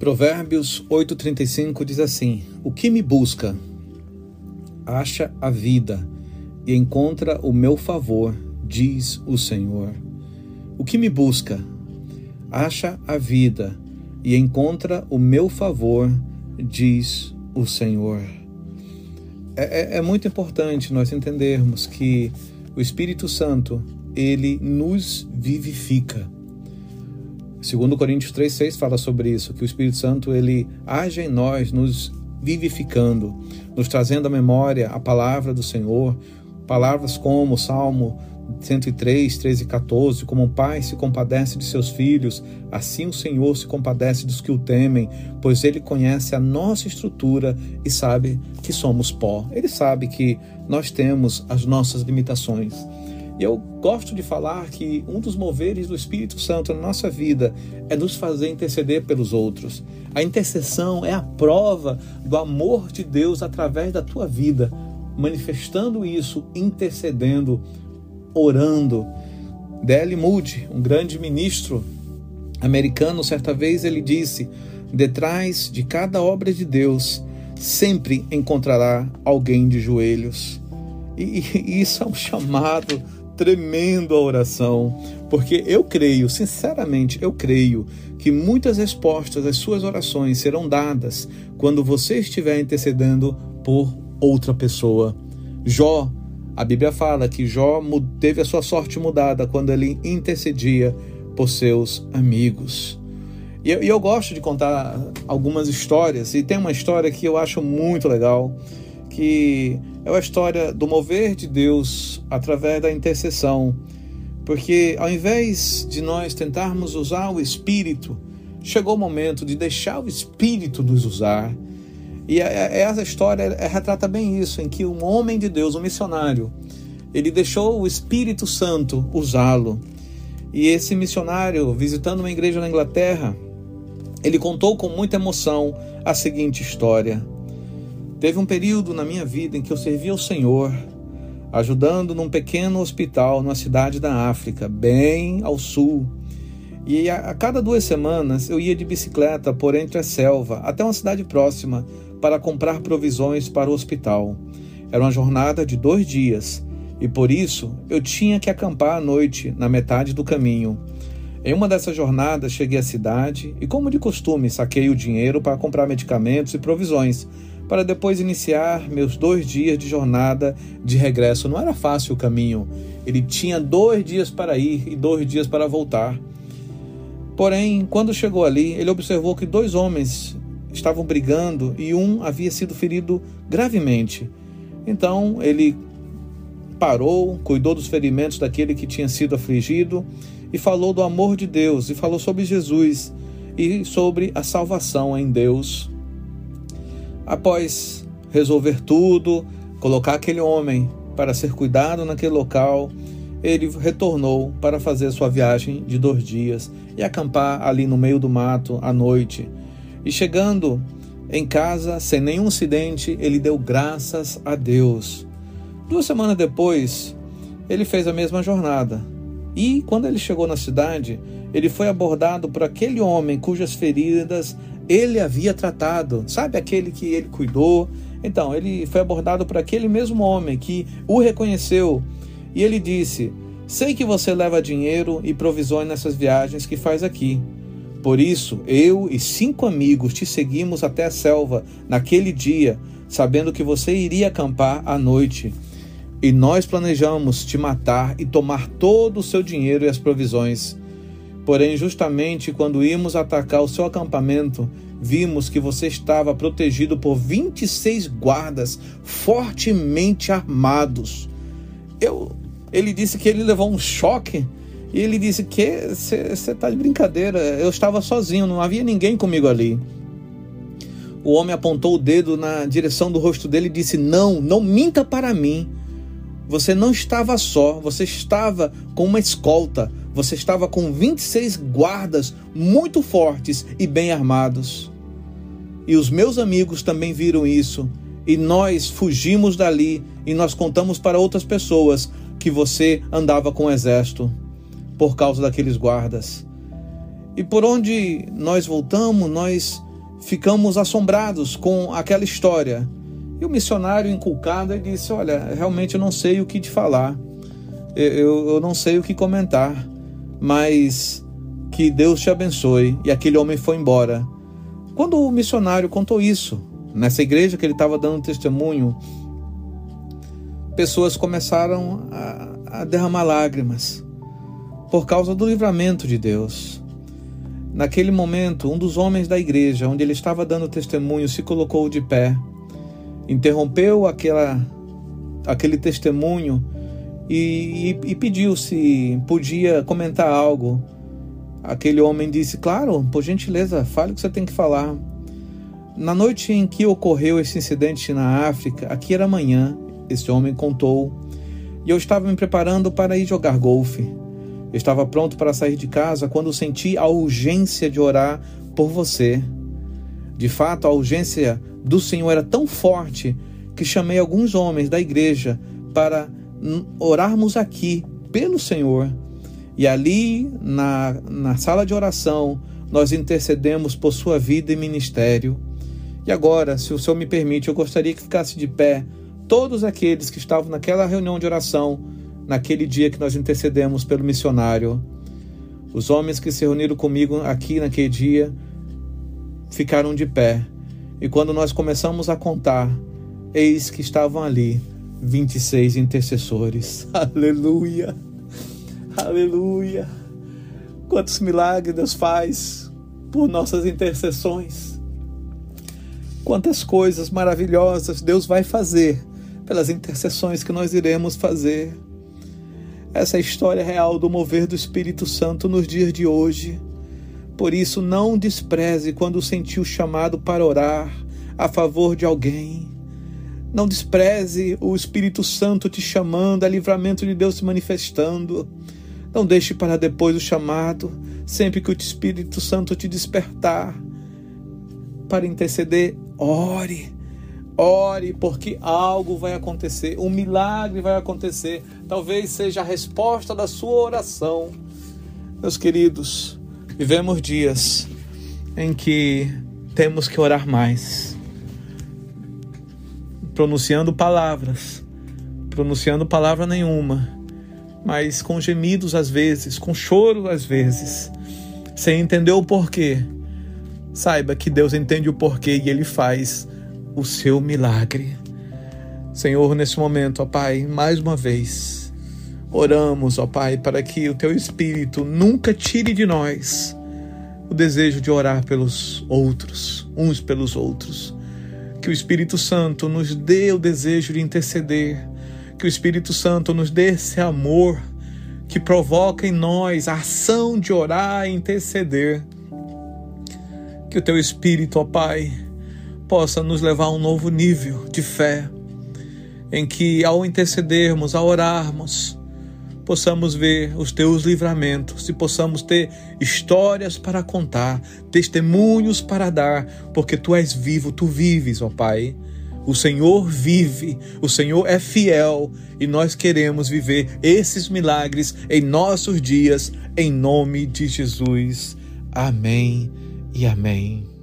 Provérbios 8:35 diz assim: O que me busca acha a vida e encontra o meu favor, diz o Senhor. O que me busca acha a vida e encontra o meu favor, diz o Senhor. É, é, é muito importante nós entendermos que o Espírito Santo ele nos vivifica. Segundo Coríntios 3:6 fala sobre isso, que o Espírito Santo ele age em nós, nos vivificando, nos trazendo à memória a palavra do Senhor, palavras como o Salmo 103, 13 e 14, como um pai se compadece de seus filhos, assim o Senhor se compadece dos que o temem, pois ele conhece a nossa estrutura e sabe que somos pó. Ele sabe que nós temos as nossas limitações. E eu gosto de falar que um dos moveres do Espírito Santo na nossa vida é nos fazer interceder pelos outros. A intercessão é a prova do amor de Deus através da tua vida, manifestando isso, intercedendo, orando. D.L. Moody, um grande ministro americano, certa vez ele disse: Detrás de cada obra de Deus sempre encontrará alguém de joelhos. E, e isso é um chamado tremendo a oração, porque eu creio, sinceramente, eu creio que muitas respostas às suas orações serão dadas quando você estiver intercedendo por outra pessoa. Jó, a Bíblia fala que Jó teve a sua sorte mudada quando ele intercedia por seus amigos. E eu, eu gosto de contar algumas histórias, e tem uma história que eu acho muito legal, que é a história do mover de Deus através da intercessão. Porque ao invés de nós tentarmos usar o Espírito, chegou o momento de deixar o Espírito nos usar. E essa história retrata bem isso, em que um homem de Deus, um missionário, ele deixou o Espírito Santo usá-lo. E esse missionário, visitando uma igreja na Inglaterra, ele contou com muita emoção a seguinte história. Teve um período na minha vida em que eu servia ao Senhor, ajudando num pequeno hospital numa cidade da África, bem ao sul. E a, cada duas semanas eu ia de bicicleta por entre a selva até uma cidade próxima para comprar provisões para o hospital. Era uma jornada de dois dias e por isso eu tinha que acampar à noite na metade do caminho. Em uma dessas jornadas cheguei à cidade e, como de costume, saquei o dinheiro para comprar medicamentos e provisões para depois iniciar meus dois dias de jornada de regresso. Não era fácil o caminho. Ele tinha dois dias para ir e dois dias para voltar. Porém, quando chegou ali, ele observou que dois homens estavam brigando e um havia sido ferido gravemente. Então ele parou, cuidou dos ferimentos daquele que tinha sido afligido e falou do amor de Deus e falou sobre Jesus e sobre a salvação em Deus. Após resolver tudo, colocar aquele homem para ser cuidado naquele local, ele retornou para fazer sua viagem de dois dias e acampar ali no meio do mato à noite. E chegando em casa, sem nenhum acidente, ele deu graças a Deus. Duas semanas depois, ele fez a mesma jornada. E quando ele chegou na cidade, ele foi abordado por aquele homem cujas feridas ele havia tratado, sabe aquele que ele cuidou? Então, ele foi abordado por aquele mesmo homem que o reconheceu e ele disse: Sei que você leva dinheiro e provisões nessas viagens que faz aqui. Por isso, eu e cinco amigos te seguimos até a selva naquele dia, sabendo que você iria acampar à noite. E nós planejamos te matar e tomar todo o seu dinheiro e as provisões. Porém, justamente quando íamos atacar o seu acampamento, vimos que você estava protegido por 26 guardas fortemente armados. Eu, ele disse que ele levou um choque e ele disse que você está de brincadeira. Eu estava sozinho, não havia ninguém comigo ali. O homem apontou o dedo na direção do rosto dele e disse: Não, não minta para mim. Você não estava só, você estava com uma escolta, você estava com 26 guardas muito fortes e bem armados. E os meus amigos também viram isso, e nós fugimos dali e nós contamos para outras pessoas que você andava com o exército por causa daqueles guardas. E por onde nós voltamos, nós ficamos assombrados com aquela história. E o missionário inculcado disse: Olha, realmente eu não sei o que te falar, eu, eu não sei o que comentar, mas que Deus te abençoe. E aquele homem foi embora. Quando o missionário contou isso, nessa igreja que ele estava dando testemunho, pessoas começaram a, a derramar lágrimas por causa do livramento de Deus. Naquele momento, um dos homens da igreja, onde ele estava dando testemunho, se colocou de pé, interrompeu aquela, aquele testemunho e, e, e pediu se podia comentar algo. Aquele homem disse: Claro, por gentileza, fale o que você tem que falar. Na noite em que ocorreu esse incidente na África, aqui era manhã, esse homem contou, e eu estava me preparando para ir jogar golfe. Eu estava pronto para sair de casa quando senti a urgência de orar por você. De fato, a urgência do Senhor era tão forte que chamei alguns homens da igreja para orarmos aqui pelo Senhor. E ali, na, na sala de oração, nós intercedemos por sua vida e ministério. E agora, se o Senhor me permite, eu gostaria que ficasse de pé todos aqueles que estavam naquela reunião de oração naquele dia que nós intercedemos pelo missionário. Os homens que se reuniram comigo aqui naquele dia ficaram de pé. E quando nós começamos a contar, eis que estavam ali 26 intercessores. Aleluia! Aleluia! Quantos milagres Deus faz por nossas intercessões. Quantas coisas maravilhosas Deus vai fazer pelas intercessões que nós iremos fazer. Essa é a história real do mover do Espírito Santo nos dias de hoje. Por isso, não despreze quando sentiu chamado para orar a favor de alguém. Não despreze o Espírito Santo te chamando, a livramento de Deus se manifestando. Não deixe para depois o chamado, sempre que o Espírito Santo te despertar para interceder, ore Ore, porque algo vai acontecer, um milagre vai acontecer. Talvez seja a resposta da sua oração. Meus queridos, vivemos dias em que temos que orar mais, pronunciando palavras, pronunciando palavra nenhuma, mas com gemidos às vezes, com choro às vezes, sem entender o porquê. Saiba que Deus entende o porquê e Ele faz o seu milagre. Senhor, nesse momento, ó Pai, mais uma vez, oramos, ó Pai, para que o Teu Espírito nunca tire de nós o desejo de orar pelos outros, uns pelos outros. Que o Espírito Santo nos dê o desejo de interceder, que o Espírito Santo nos dê esse amor que provoca em nós a ação de orar e interceder. Que o Teu Espírito, ó Pai, possa nos levar a um novo nível de fé, em que ao intercedermos, ao orarmos, possamos ver os teus livramentos e possamos ter histórias para contar, testemunhos para dar, porque tu és vivo, tu vives, ó Pai. O Senhor vive, o Senhor é fiel e nós queremos viver esses milagres em nossos dias, em nome de Jesus. Amém e amém.